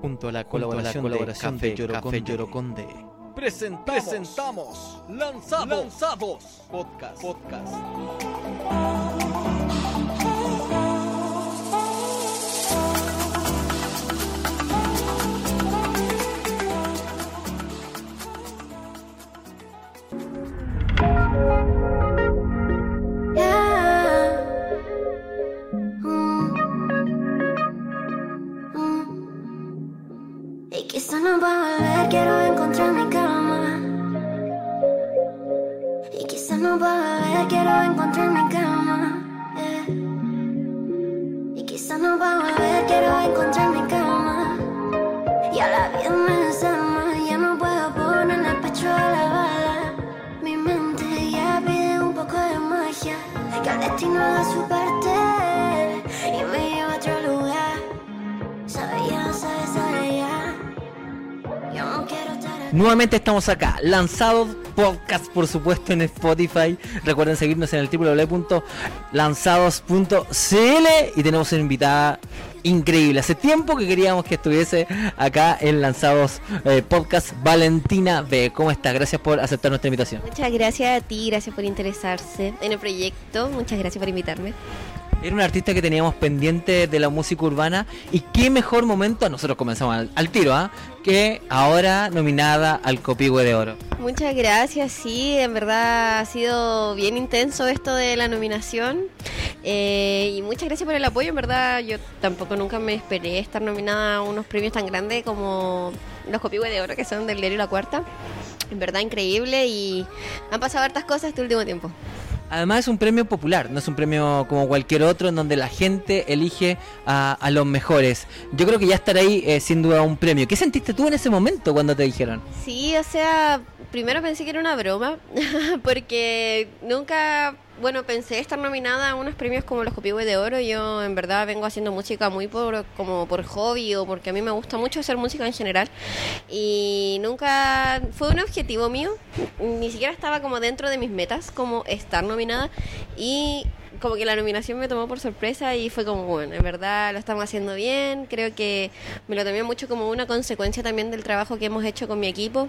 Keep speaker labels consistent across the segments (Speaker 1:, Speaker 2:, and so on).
Speaker 1: Junto a la colaboración, colaboración de, Café, Yoroconde.
Speaker 2: Presentamos, presentamos Lanzados, Lanzados Podcast. Podcast.
Speaker 3: Quizá no va a volver, quiero encontrar mi calma. yeah. Y quizá no va a volver, quiero encontrar mi calma. Y a la vida me desarma, ya no puedo ponerle el pecho a la bala. Mi mente ya pide un poco de magia, que el destino haga su parte y me lleva a otro lugar. Sabe ya, sabe, sabe ya. Yo no quiero estar aquí.
Speaker 1: Nuevamente estamos acá, lanzados podcast por supuesto en Spotify. Recuerden seguirnos en el www.lanzados.cl y tenemos una invitada increíble. Hace tiempo que queríamos que estuviese acá en Lanzados eh, Podcast Valentina B. ¿Cómo estás? Gracias por aceptar nuestra invitación.
Speaker 4: Muchas gracias a ti, gracias por interesarse en el proyecto, muchas gracias por invitarme.
Speaker 1: Era un artista que teníamos pendiente de la música urbana y qué mejor momento, nosotros comenzamos al, al tiro, ¿ah? que ahora nominada al Copihue de Oro.
Speaker 4: Muchas gracias, sí, en verdad ha sido bien intenso esto de la nominación eh, y muchas gracias por el apoyo, en verdad yo tampoco nunca me esperé estar nominada a unos premios tan grandes como los Copihue de Oro que son del diario La Cuarta. En verdad increíble y han pasado hartas cosas este último tiempo.
Speaker 1: Además es un premio popular, no es un premio como cualquier otro en donde la gente elige a, los mejores. Yo creo que ya estar ahí es sin duda un premio. ¿Qué sentiste tú en ese momento cuando te dijeron?
Speaker 4: Sí, o sea, primero pensé que era una broma, porque nunca, bueno, pensé estar nominada a unos premios como los Copihue de Oro. Yo en verdad vengo haciendo música muy por, como por hobby o porque a mí me gusta mucho hacer música en general. Y nunca fue un objetivo mío, ni siquiera estaba como dentro de mis metas, como estar nominada. Y como que la nominación me tomó por sorpresa y fue como, bueno, en verdad lo estamos haciendo bien, creo que me lo tomé mucho como una consecuencia también del trabajo que hemos hecho con mi equipo.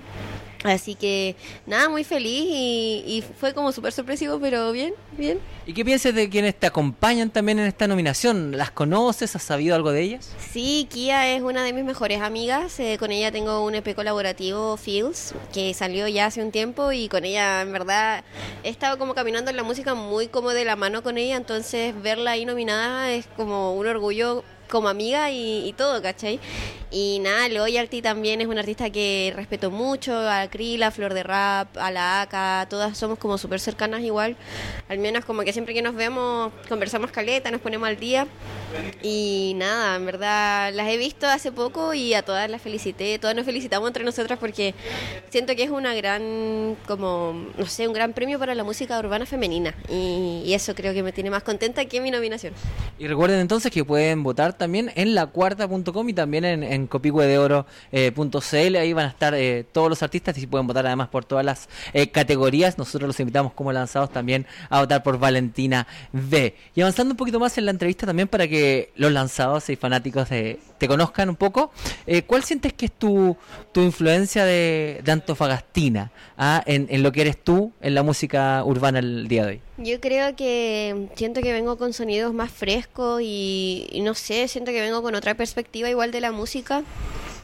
Speaker 4: Así que nada, muy feliz y, y fue como súper sorpresivo, pero bien, bien.
Speaker 1: ¿Y qué piensas de quienes te acompañan también en esta nominación? ¿Las conoces? ¿Has sabido algo de ellas?
Speaker 4: Sí, Kia es una de mis mejores amigas. eh, con ella tengo un EP colaborativo, Fields, que salió ya hace un tiempo y con ella, en verdad, he estado como caminando en la música muy como de la mano con ella. Entonces, verla ahí nominada es como un orgullo como amiga y, y todo, ¿cachai? Y nada, Loyalty también es una artista que respeto mucho, a Krila, Flor de Rap, a la AK, todas somos como súper cercanas igual. Al menos como que siempre que nos vemos conversamos caleta, nos ponemos al día. Y nada, en verdad las he visto hace poco y a todas las felicité, todas nos felicitamos entre nosotras porque siento que es una gran, como, no sé, un gran premio para la música urbana femenina. Y, y eso creo que me tiene más contenta que mi nominación.
Speaker 1: Y recuerden entonces que pueden votar también en lacuarta.com y también en, en copicuedeoro.cl. Ahí van a estar eh, todos los artistas y pueden votar además por todas las eh, categorías. Nosotros los invitamos como lanzados también a votar por Valentina B. Y avanzando un poquito más en la entrevista también para que los lanzados y fanáticos de- te conozcan un poco, eh, ¿cuál sientes que es tu, tu influencia de, de Antofagastina ah, en, en lo que eres tú en la música urbana el día de hoy?
Speaker 4: Yo creo que siento que vengo con sonidos más frescos y, no sé, siento que vengo con otra perspectiva igual de la música.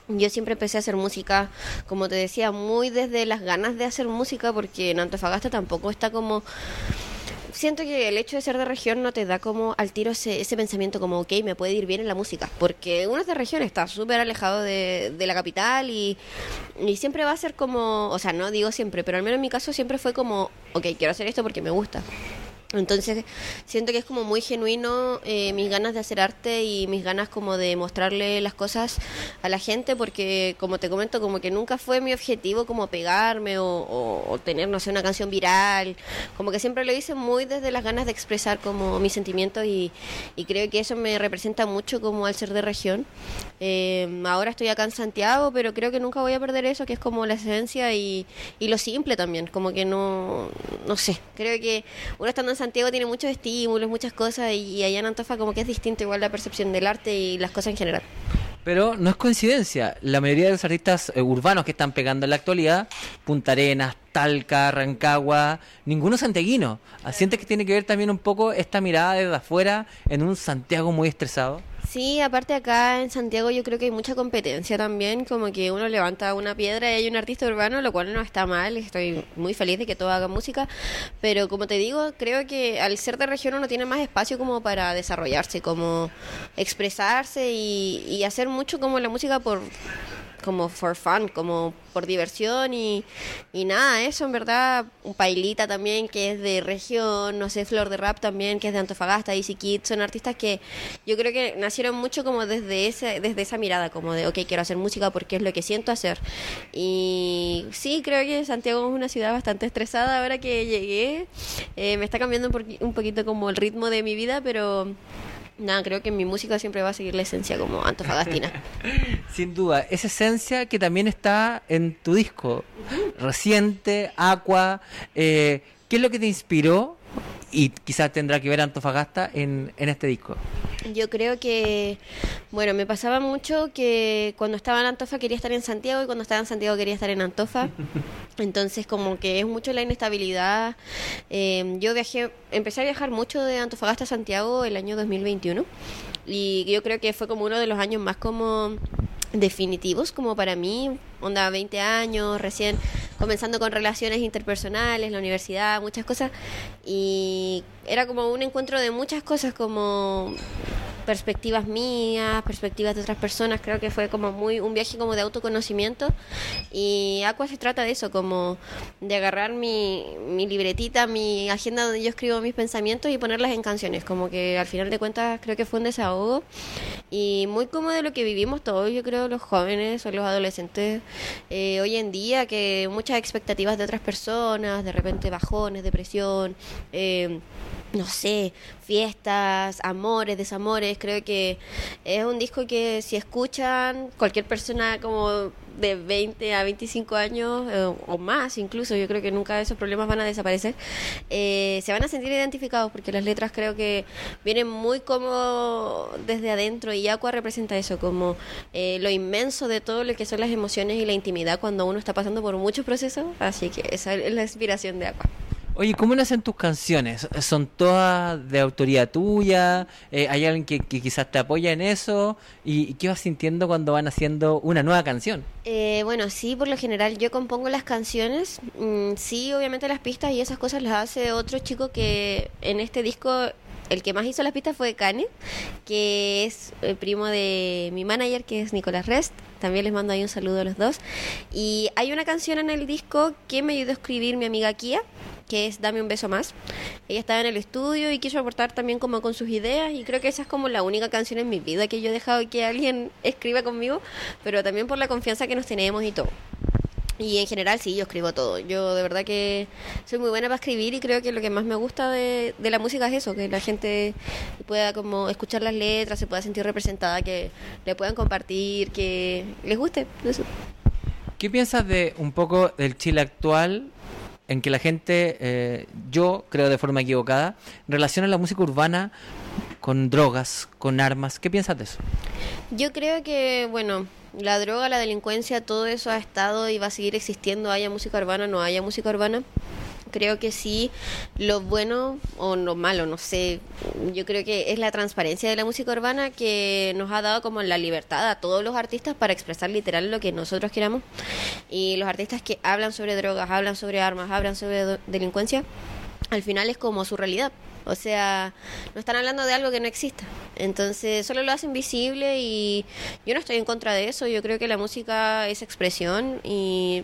Speaker 4: Yo siempre empecé a hacer música, como te decía, muy desde las ganas de hacer música, porque en Antofagasta tampoco está como... Siento que el hecho de ser de región no te da como al tiro ese, ese pensamiento como, ok, me puede ir bien en la música, porque uno es de región, está súper alejado de, de la capital y, y siempre va a ser como, o sea, no digo siempre, pero al menos en mi caso siempre fue como, ok, quiero hacer esto porque me gusta. Entonces siento que es como muy genuino eh, mis ganas de hacer arte y mis ganas como de mostrarle las cosas a la gente porque como te comento como que nunca fue mi objetivo como pegarme o, o- o tener no sé una canción viral. Como que siempre lo hice muy desde las ganas de expresar como mis sentimientos y, y creo que eso me representa mucho como al ser de región. Eh, ahora estoy acá en Santiago pero creo que nunca voy a perder eso que es como la esencia y, y lo simple también como que no no sé. Creo que uno estando en Santiago tiene muchos estímulos, muchas cosas, y, allá en Antofa como que es distinto igual la percepción del arte y las cosas en general.
Speaker 1: Pero no es coincidencia. La mayoría de los artistas eh, urbanos que están pegando en la actualidad, Punta Arenas, Talca, Rancagua, ninguno santiaguino. Sientes que tiene que ver también un poco esta mirada desde afuera en un Santiago muy estresado.
Speaker 4: Sí, aparte acá en Santiago yo creo que hay mucha competencia también, como que uno levanta una piedra y hay un artista urbano, lo cual no está mal, estoy muy feliz de que todo haga música, pero como te digo, creo que al ser de región uno tiene más espacio como para desarrollarse, como expresarse y, y hacer mucho como la música por como for fun, como por diversión y, y nada, eso en verdad, un Pailita también que es de región, no sé, Flor de Rap también que es de Antofagasta, Easy Kids, son artistas que yo creo que nacieron mucho como desde ese, desde esa mirada, como de, ok, quiero hacer música porque es lo que siento hacer. Y sí, creo que Santiago es una ciudad bastante estresada ahora que llegué, eh, me está cambiando un, un poquito como el ritmo de mi vida, pero... Nada, creo que mi música siempre va a seguir la esencia como antofagastina.
Speaker 1: Sin duda, esa esencia que también está en tu disco reciente, Aqua. eh, ¿Qué es lo que te inspiró? Y quizás tendrá que ver Antofagasta en, en este disco.
Speaker 4: Yo creo que, bueno, me pasaba mucho que cuando estaba en Antofa quería estar en Santiago y cuando estaba en Santiago quería estar en Antofa. Entonces, como que es mucho la inestabilidad. Eh, yo viajé, empecé a viajar mucho de Antofagasta a Santiago el año 2021 y yo creo que fue como uno de los años más como definitivos como para mí, onda 20 años, recién comenzando con relaciones interpersonales, la universidad, muchas cosas y era como un encuentro de muchas cosas como perspectivas mías, perspectivas de otras personas, creo que fue como muy un viaje como de autoconocimiento y Aqua se trata de eso, como de agarrar mi, mi libretita, mi agenda donde yo escribo mis pensamientos y ponerlas en canciones, como que al final de cuentas creo que fue un desahogo y muy como de lo que vivimos todos, yo creo, los jóvenes o los adolescentes eh, hoy en día, que muchas expectativas de otras personas, de repente bajones, depresión, eh, no sé, fiestas, amores, desamores. Creo que es un disco que si escuchan cualquier persona como de 20 a 25 años eh, o más incluso, yo creo que nunca esos problemas van a desaparecer, eh, se van a sentir identificados porque las letras creo que vienen muy como desde adentro y Aqua representa eso, como eh, lo inmenso de todo lo que son las emociones y la intimidad cuando uno está pasando por muchos procesos, así que esa es la inspiración de Aqua.
Speaker 1: Oye, ¿cómo nacen tus canciones? ¿Son todas de autoría tuya? Eh, ¿Hay alguien que, quizás te apoya en eso? ¿Y, y qué vas sintiendo cuando van haciendo una nueva canción?
Speaker 4: Eh, bueno, sí, por lo general yo compongo las canciones. Mm, sí, obviamente las pistas y esas cosas las hace otro chico que en este disco el que más hizo las pistas fue Kane, que es el primo de mi manager, que es Nicolás Rest. También les mando ahí un saludo a los dos. Y hay una canción en el disco que me ayudó a escribir mi amiga Kia, que es Dame un beso más. Ella estaba en el estudio y quiso aportar también como con sus ideas y creo que esa es como la única canción en mi vida que yo he dejado que alguien escriba conmigo, pero también por la confianza que nos tenemos y todo. Y en general sí, yo escribo todo. Yo de verdad que soy muy buena para escribir y creo que lo que más me gusta de, de la música es eso, que la gente pueda como escuchar las letras, se pueda sentir representada, que le puedan compartir, que les guste. Eso.
Speaker 1: ¿Qué piensas de un poco del Chile actual en que la gente, eh, yo creo de forma equivocada, relaciona la música urbana con drogas, con armas? ¿Qué piensas de eso?
Speaker 4: Yo creo que, bueno, la droga, la delincuencia, todo eso ha estado y va a seguir existiendo, haya música urbana o no haya música urbana. Creo que sí, lo bueno o lo malo, no sé, yo creo que es la transparencia de la música urbana que nos ha dado como la libertad a todos los artistas para expresar literal lo que nosotros queramos. Y los artistas que hablan sobre drogas, hablan sobre armas, hablan sobre delincuencia, al final es como su realidad. O sea, no están hablando de algo que no exista. Entonces, solo lo hacen visible y yo no estoy en contra de eso. Yo creo que la música es expresión y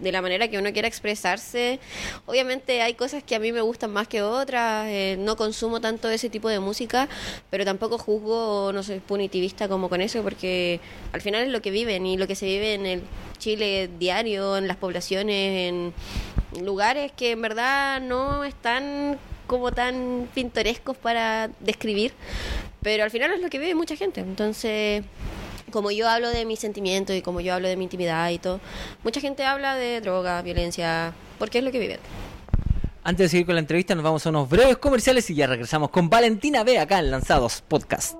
Speaker 4: de la manera que uno quiera expresarse. Obviamente hay cosas que a mí me gustan más que otras. eh, no consumo tanto ese tipo de música, pero tampoco juzgo no soy punitivista como con eso porque al final es lo que viven y lo que se vive en el Chile diario, en las poblaciones, en lugares que en verdad no están como tan pintorescos para describir, pero al final es lo que vive mucha gente. Entonces, como yo hablo de mis sentimientos y como yo hablo de mi intimidad y todo, mucha gente habla de droga, violencia, porque es lo que viven.
Speaker 1: Antes de seguir con la entrevista, nos vamos a unos breves comerciales y ya regresamos con Valentina B acá en Lanzados Podcast.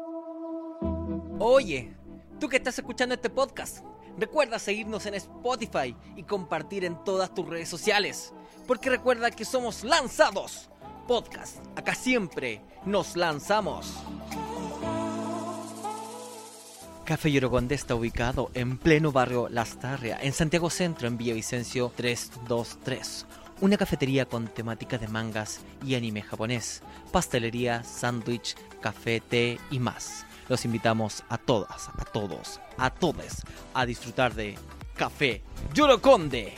Speaker 1: Oye, tú que estás escuchando este podcast, recuerda seguirnos en Spotify y compartir en todas tus redes sociales. Porque recuerda que somos Lanzados Podcast. Acá siempre nos lanzamos. Café Yoroconde está ubicado en pleno barrio Las Tarria, en Santiago Centro, en Villavicencio 323. Una cafetería con temática de mangas y anime japonés, pastelería, sándwich, café, té y más. Los invitamos a todas, a todos, a todos a disfrutar de Café Yoroconde.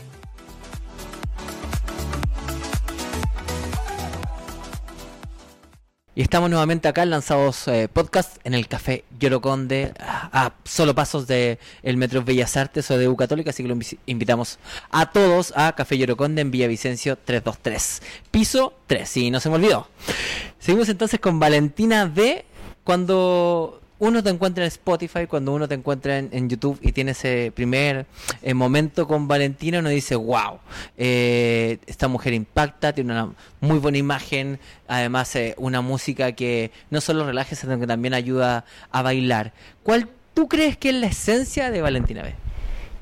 Speaker 1: Y estamos nuevamente acá en Lanzados eh, Podcast en el Café Yoroconde, a, a solo pasos de el Metro Bellas Artes o de U Católica, así que lo invi- invitamos a todos a Café Yoroconde en Villavicencio 323, piso 3, si no se me olvidó. Seguimos entonces con Valentina B. Cuando uno te encuentra en Spotify, cuando uno te encuentra en, YouTube y tiene ese primer eh, momento con Valentina, uno dice, wow, eh, esta mujer impacta, tiene una muy buena imagen, además eh, una música que no solo relaja, sino que también ayuda a bailar. ¿Cuál tú crees que es la esencia de Valentina B?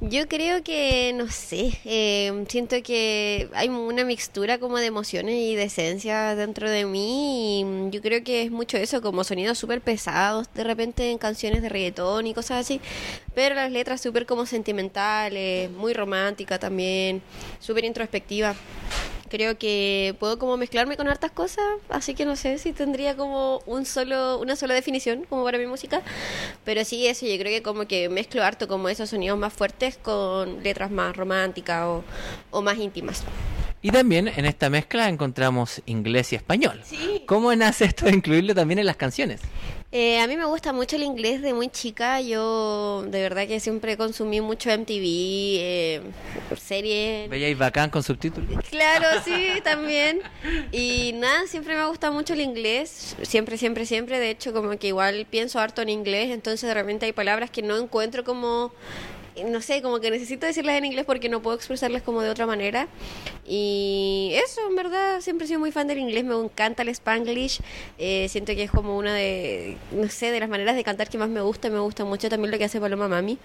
Speaker 4: Yo creo que, no sé, eh, siento que hay una mixtura como de emociones y de esencia dentro de mí y yo creo que es mucho eso, como sonidos súper pesados de repente en canciones de reggaetón y cosas así, pero las letras súper como sentimentales, muy romántica también, súper introspectiva. Creo que puedo como mezclarme con hartas cosas, así que no sé si tendría como un solo, una sola definición como para mi música, pero sí eso, yo creo que como que mezclo harto como esos sonidos más fuertes con letras más románticas o, o más íntimas.
Speaker 1: Y también en esta mezcla encontramos inglés y español.
Speaker 4: Sí.
Speaker 1: ¿Cómo nace esto de incluirlo también en las canciones?
Speaker 4: Eh, a mí me gusta mucho el inglés de muy chica. Yo de verdad que siempre consumí mucho MTV, eh, series.
Speaker 1: Veíais bacán con subtítulos.
Speaker 4: Claro, sí, también. Y nada, siempre me gusta mucho el inglés. Siempre, siempre, siempre. De hecho, como que igual pienso harto en inglés. Entonces de repente hay palabras que no encuentro como no sé, como que necesito decirlas en inglés porque no puedo expresarlas como de otra manera. Y eso, en verdad, siempre he sido muy fan del inglés, me encanta el spanglish. Eh, siento que es como una de, no sé, de las maneras de cantar que más me gusta. Me gusta mucho también lo que hace Paloma Mami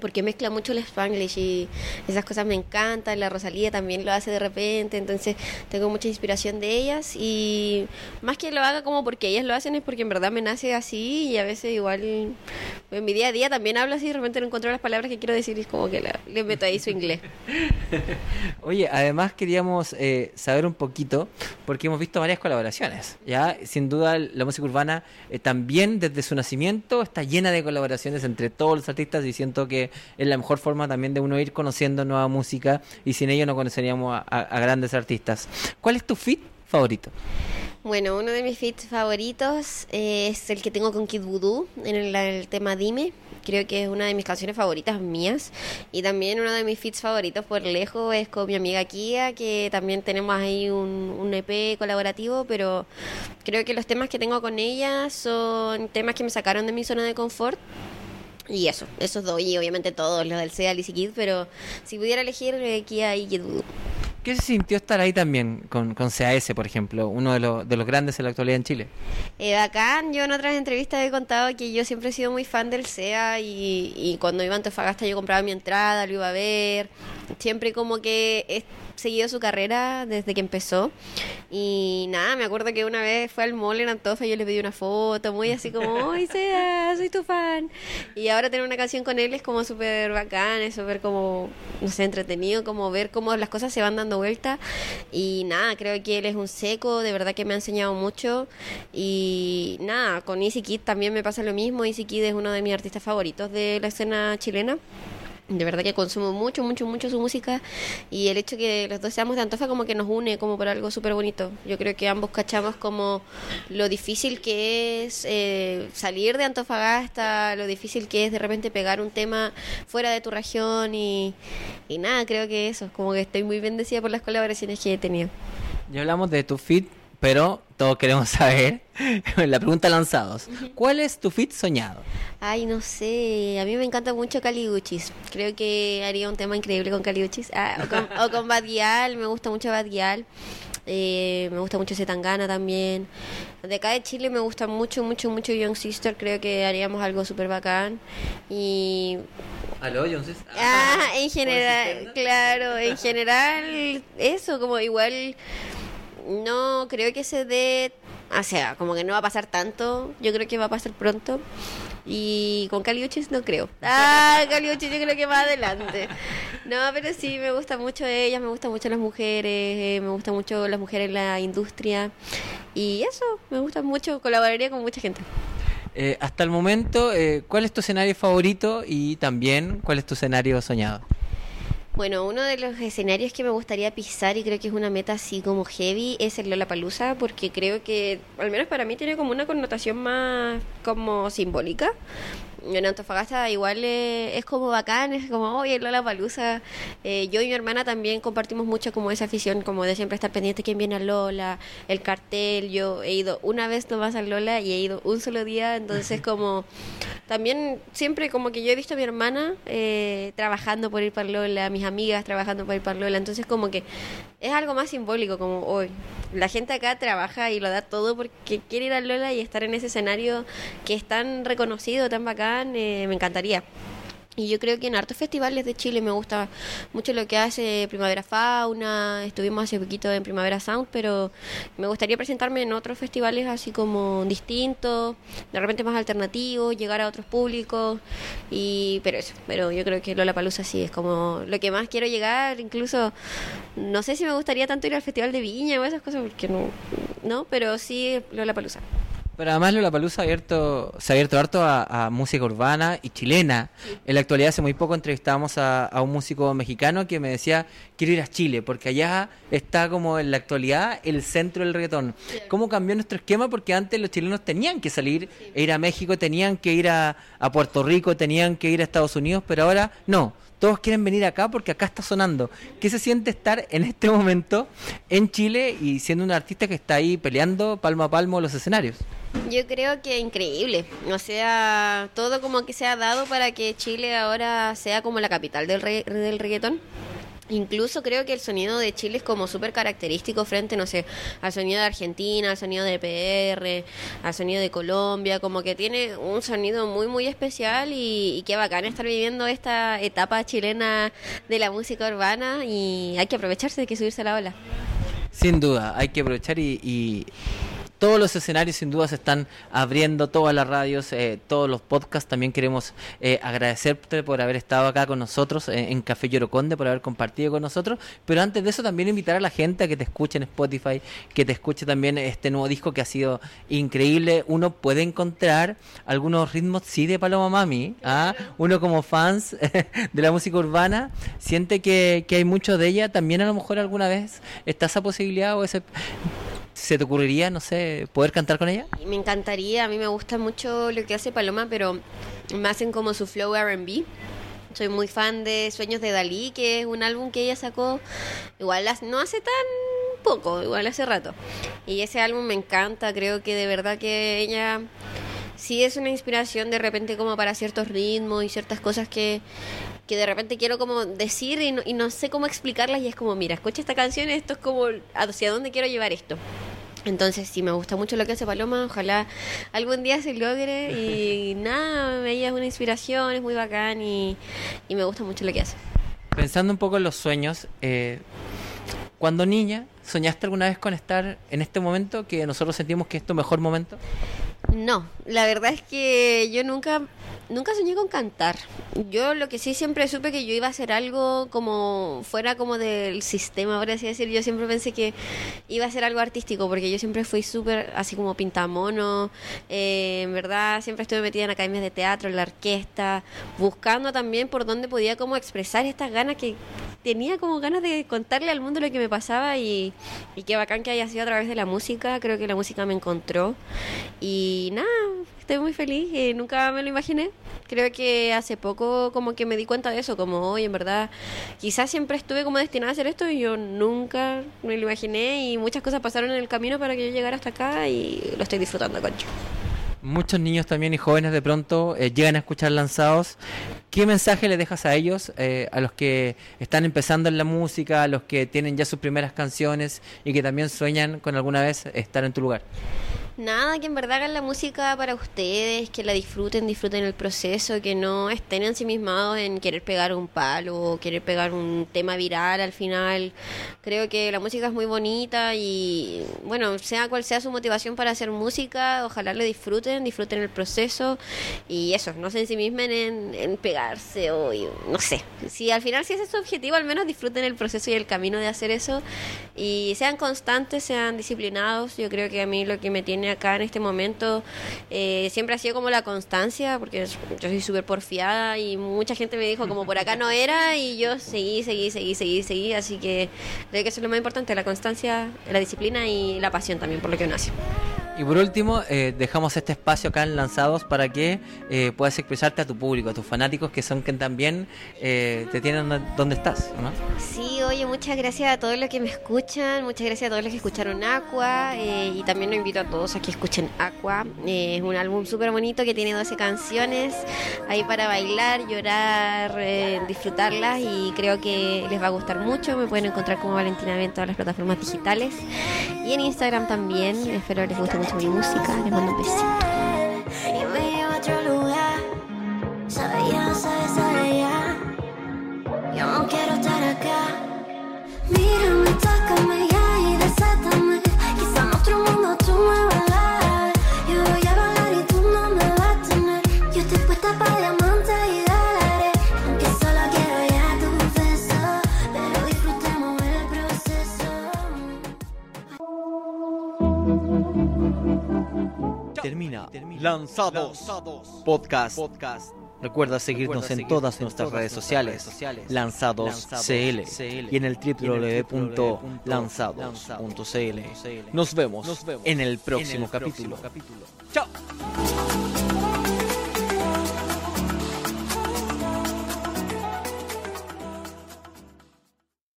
Speaker 4: porque mezcla mucho el spanglish y esas cosas me encantan, la Rosalía también lo hace de repente, entonces tengo mucha inspiración de ellas y más que lo haga como porque ellas lo hacen es porque en verdad me nace así y a veces igual en mi día a día también hablo así y de repente no encuentro las palabras que quiero decir y es como que la- meto ahí su inglés.
Speaker 1: Oye, además queríamos eh, saber un poquito, porque hemos visto varias colaboraciones. Ya, sin duda, la música urbana eh, también desde su nacimiento está llena de colaboraciones entre todos los artistas y siento que es la mejor forma también de uno ir conociendo nueva música y sin ello no conoceríamos a, a- a grandes artistas. ¿Cuál es tu fit favorito?
Speaker 4: Bueno, uno de mis feats favoritos eh, es el que tengo con Kid Voodoo en el, el tema Dime. Creo que es una de mis canciones favoritas mías. Y también uno de mis feats favoritos por lejos es con mi amiga Kia, que también tenemos ahí un, un EP colaborativo, pero creo que los temas que tengo con ella son temas que me sacaron de mi zona de confort. Y eso, esos dos, y obviamente todos, los del SEA, Lizzy Kid, pero si pudiera elegir, eh, Kia y Kid.
Speaker 1: ¿Qué se sintió estar ahí también con, con CAS, por ejemplo, uno de los, de los grandes en la actualidad en Chile?
Speaker 4: Eh, bacán, yo en otras entrevistas he contado que yo siempre he sido muy fan del SEA y, y cuando iba a Antofagasta yo compraba mi entrada, lo iba a ver, siempre como que he seguido su carrera desde que empezó y nada, me acuerdo que una vez fue al mall en Antofa y yo le pedí una foto, muy así como, ¡ay SEA, soy tu fan! Y ahora tener una canción con él es como súper bacán, es súper como, no sé, entretenido, como ver cómo las cosas se van dando vuelta. Y nada, creo que él es un seco, de verdad que me ha enseñado mucho. Y nada, con Easy Kid también me pasa lo mismo, Easy Kid es uno de mis artistas favoritos de la escena chilena. De verdad que consumo mucho, mucho, mucho su música y el hecho que los dos seamos de Antofa como que nos une como por algo súper bonito. Yo creo que ambos cachamos como lo difícil que es eh, salir de Antofagasta, lo difícil que es de repente pegar un tema fuera de tu región y, y nada, creo que eso, como que estoy muy bendecida por las colaboraciones que he tenido.
Speaker 1: Ya hablamos de tu fit, pero todos queremos saber, la pregunta lanzados, ¿cuál es tu fit soñado?
Speaker 4: Ay, no sé, a mí me encanta mucho Caliguchis. Creo que haría un tema increíble con Caliguchis. Ah, o, con, o con Bad Gyal, me gusta mucho Bad Gyal. Eh, me gusta mucho Zetangana también. De acá de Chile me gusta mucho, mucho, mucho Young Sister. Creo que haríamos algo súper bacán. Y
Speaker 1: Aló, Jones.
Speaker 4: Ah, en general, claro, en general, eso, como igual, no creo que se dé, o sea, como que no va a pasar tanto, yo creo que va a pasar pronto. Y con Caliuchis no creo. Ah, Caliuchis yo creo que va adelante. No, pero sí, me gusta mucho ellas, me gustan mucho las mujeres, eh, me gustan mucho las mujeres en la industria. Y eso, me gusta mucho, colaboraría con mucha gente.
Speaker 1: Eh, hasta el momento, eh, ¿cuál es tu escenario favorito y también cuál es tu escenario soñado?
Speaker 4: Bueno, uno de los escenarios que me gustaría pisar y creo que es una meta así como heavy es el Lollapalooza porque creo que al menos para mí tiene como una connotación más como simbólica. En Antofagasta igual eh, es como bacán, es como, oye, Lola Palusa. Eh, yo y mi hermana también compartimos mucho como esa afición, como de siempre estar pendiente quién viene a Lola, el cartel. Yo he ido una vez nomás a Lola y he ido un solo día, entonces como también siempre como que yo he visto a mi hermana eh, trabajando por ir para Lola, mis amigas trabajando por ir para Lola, entonces como que es algo más simbólico, como hoy la gente acá trabaja y lo da todo porque quiere ir a Lola y estar en ese escenario que es tan reconocido, tan bacán, eh, me encantaría. Y yo creo que en hartos festivales de Chile me gusta mucho lo que hace Primavera Fauna, estuvimos hace poquito en Primavera Sound, pero me gustaría presentarme en otros festivales así como distintos, de repente más alternativos, llegar a otros públicos, y pero eso, pero yo creo que Lola Palusa sí es como lo que más quiero llegar, incluso no sé si me gustaría tanto ir al Festival de Viña o esas cosas, porque no, no pero sí Lola Palusa.
Speaker 1: Pero además Lollapalooza ha abierto, se ha abierto harto a, a música urbana y chilena. En la actualidad hace muy poco entrevistamos a, a, un músico mexicano que me decía, quiero ir a Chile, porque allá está como en la actualidad el centro del reggaetón. ¿Cómo cambió nuestro esquema? Porque antes los chilenos tenían que salir e ir a México, tenían que ir a, a Puerto Rico, tenían que ir a Estados Unidos, pero ahora no todos quieren venir acá porque acá está sonando. ¿Qué se siente estar en este momento en Chile y siendo un artista que está ahí peleando palmo a palmo los escenarios?
Speaker 4: Yo creo que increíble. O sea, todo como que se ha dado para que Chile ahora sea como la capital del, re del reggaetón. Incluso creo que el sonido de Chile es como súper característico frente, no sé, al sonido de Argentina, al sonido de PR, al sonido de Colombia, como que tiene un sonido muy, muy especial y, y qué bacán estar viviendo esta etapa chilena de la música urbana y hay que aprovecharse de que subirse a la ola.
Speaker 1: Sin duda, hay que aprovechar y, y todos los escenarios sin duda se están abriendo, todas las radios, eh, todos los podcasts. También queremos eh, agradecerte por haber estado acá con nosotros eh, en Café Lloroconde, por haber compartido con nosotros. Pero antes de eso también invitar a la gente a que te escuche en Spotify, que te escuche también este nuevo disco que ha sido increíble. Uno puede encontrar algunos ritmos, sí, de Paloma Mami. ¿ah? Uno como fans de la música urbana siente que, que hay mucho de ella. También a lo mejor alguna vez está esa posibilidad o ese ¿Se te ocurriría, no sé, poder cantar con ella?
Speaker 4: Me encantaría, a mí me gusta mucho lo que hace Paloma, pero me hacen como su flow RB. Soy muy fan de Sueños de Dalí, que es un álbum que ella sacó, igual no hace tan poco, igual hace rato. Y ese álbum me encanta, creo que de verdad que ella sí es una inspiración de repente como para ciertos ritmos y ciertas cosas que, que de repente quiero como decir y no, y no sé cómo explicarlas y es como, mira, escucha esta canción, esto es como hacia dónde quiero llevar esto. Entonces sí, me gusta mucho lo que hace Paloma, ojalá algún día se logre y nada, ella es una inspiración, es muy bacán y, y, me gusta mucho lo que hace.
Speaker 1: Pensando un poco en los sueños, eh, cuando niña, ¿soñaste alguna vez con estar en este momento que nosotros sentimos que es tu mejor momento?
Speaker 4: No, la verdad es que yo nunca nunca soñé con cantar. Yo lo que sí siempre supe que yo iba a hacer algo como fuera como del sistema, por así decir. Yo siempre pensé que iba a ser algo artístico porque yo siempre fui súper así como pintamono. Eh, en verdad siempre estuve metida en academias de teatro, en la orquesta, buscando también por dónde podía como expresar estas ganas que tenía como ganas de contarle al mundo lo que me pasaba y, y qué bacán que haya sido a través de la música. Creo que la música me encontró y nada, estoy muy feliz y nunca me lo imaginé. Creo que hace poco como que me di cuenta de eso, como hoy en verdad quizás siempre estuve como destinada a hacer esto y yo nunca me lo imaginé y muchas cosas pasaron en el camino para que yo llegara hasta acá y lo estoy disfrutando, concho.
Speaker 1: Muchos niños también y jóvenes de pronto eh, llegan a escuchar lanzados. ¿Qué mensaje le dejas a ellos, eh, a los que están empezando en la música, a los que tienen ya sus primeras canciones y que también sueñan con alguna vez estar en tu lugar?
Speaker 4: Nada, que en verdad hagan la música para ustedes, que la disfruten, disfruten el proceso, que no estén ensimismados en querer pegar un palo o querer pegar un tema viral al final. Creo que la música es muy bonita y, bueno, sea cual sea su motivación para hacer música, ojalá le disfruten, disfruten el proceso y eso, no se ensimismen en, en pegarse o, no sé. Si al final si ese es su objetivo, al menos disfruten el proceso y el camino de hacer eso y sean constantes, sean disciplinados. Yo creo que a mí lo que me tiene acá en este momento eh, siempre ha sido como la constancia, porque yo soy súper porfiada y mucha gente me dijo como por acá no era y yo seguí, seguí, seguí, seguí, seguí. Así que creo que eso es lo más importante, la constancia, la disciplina y la pasión también por lo que uno hace.
Speaker 1: Y por último, eh, dejamos este espacio acá en Lanzados para que eh, puedas expresarte a tu público, a tus fanáticos que son quien también eh, te tienen donde, estás, ¿no?
Speaker 4: Sí, oye, muchas gracias a todos los que me escuchan, muchas gracias a todos los que escucharon Aqua eh, y también los invito a todos a que escuchen Aqua. Eh, es un álbum súper bonito que tiene 12 canciones ahí para bailar, llorar, disfrutarlas y creo que les va a gustar mucho. Me pueden encontrar como Valentina B en todas las plataformas digitales y en Instagram también. Espero les guste mucho mi música. Les mando un besito.
Speaker 3: Y a otro lugar. Yo no quiero estar acá.
Speaker 2: Lanzados. Podcast.
Speaker 1: Recuerda seguirnos en todas nuestras redes sociales, Lanzados CL y en el www.lanzados.cl. Nos vemos en el próximo capítulo.
Speaker 2: Chao.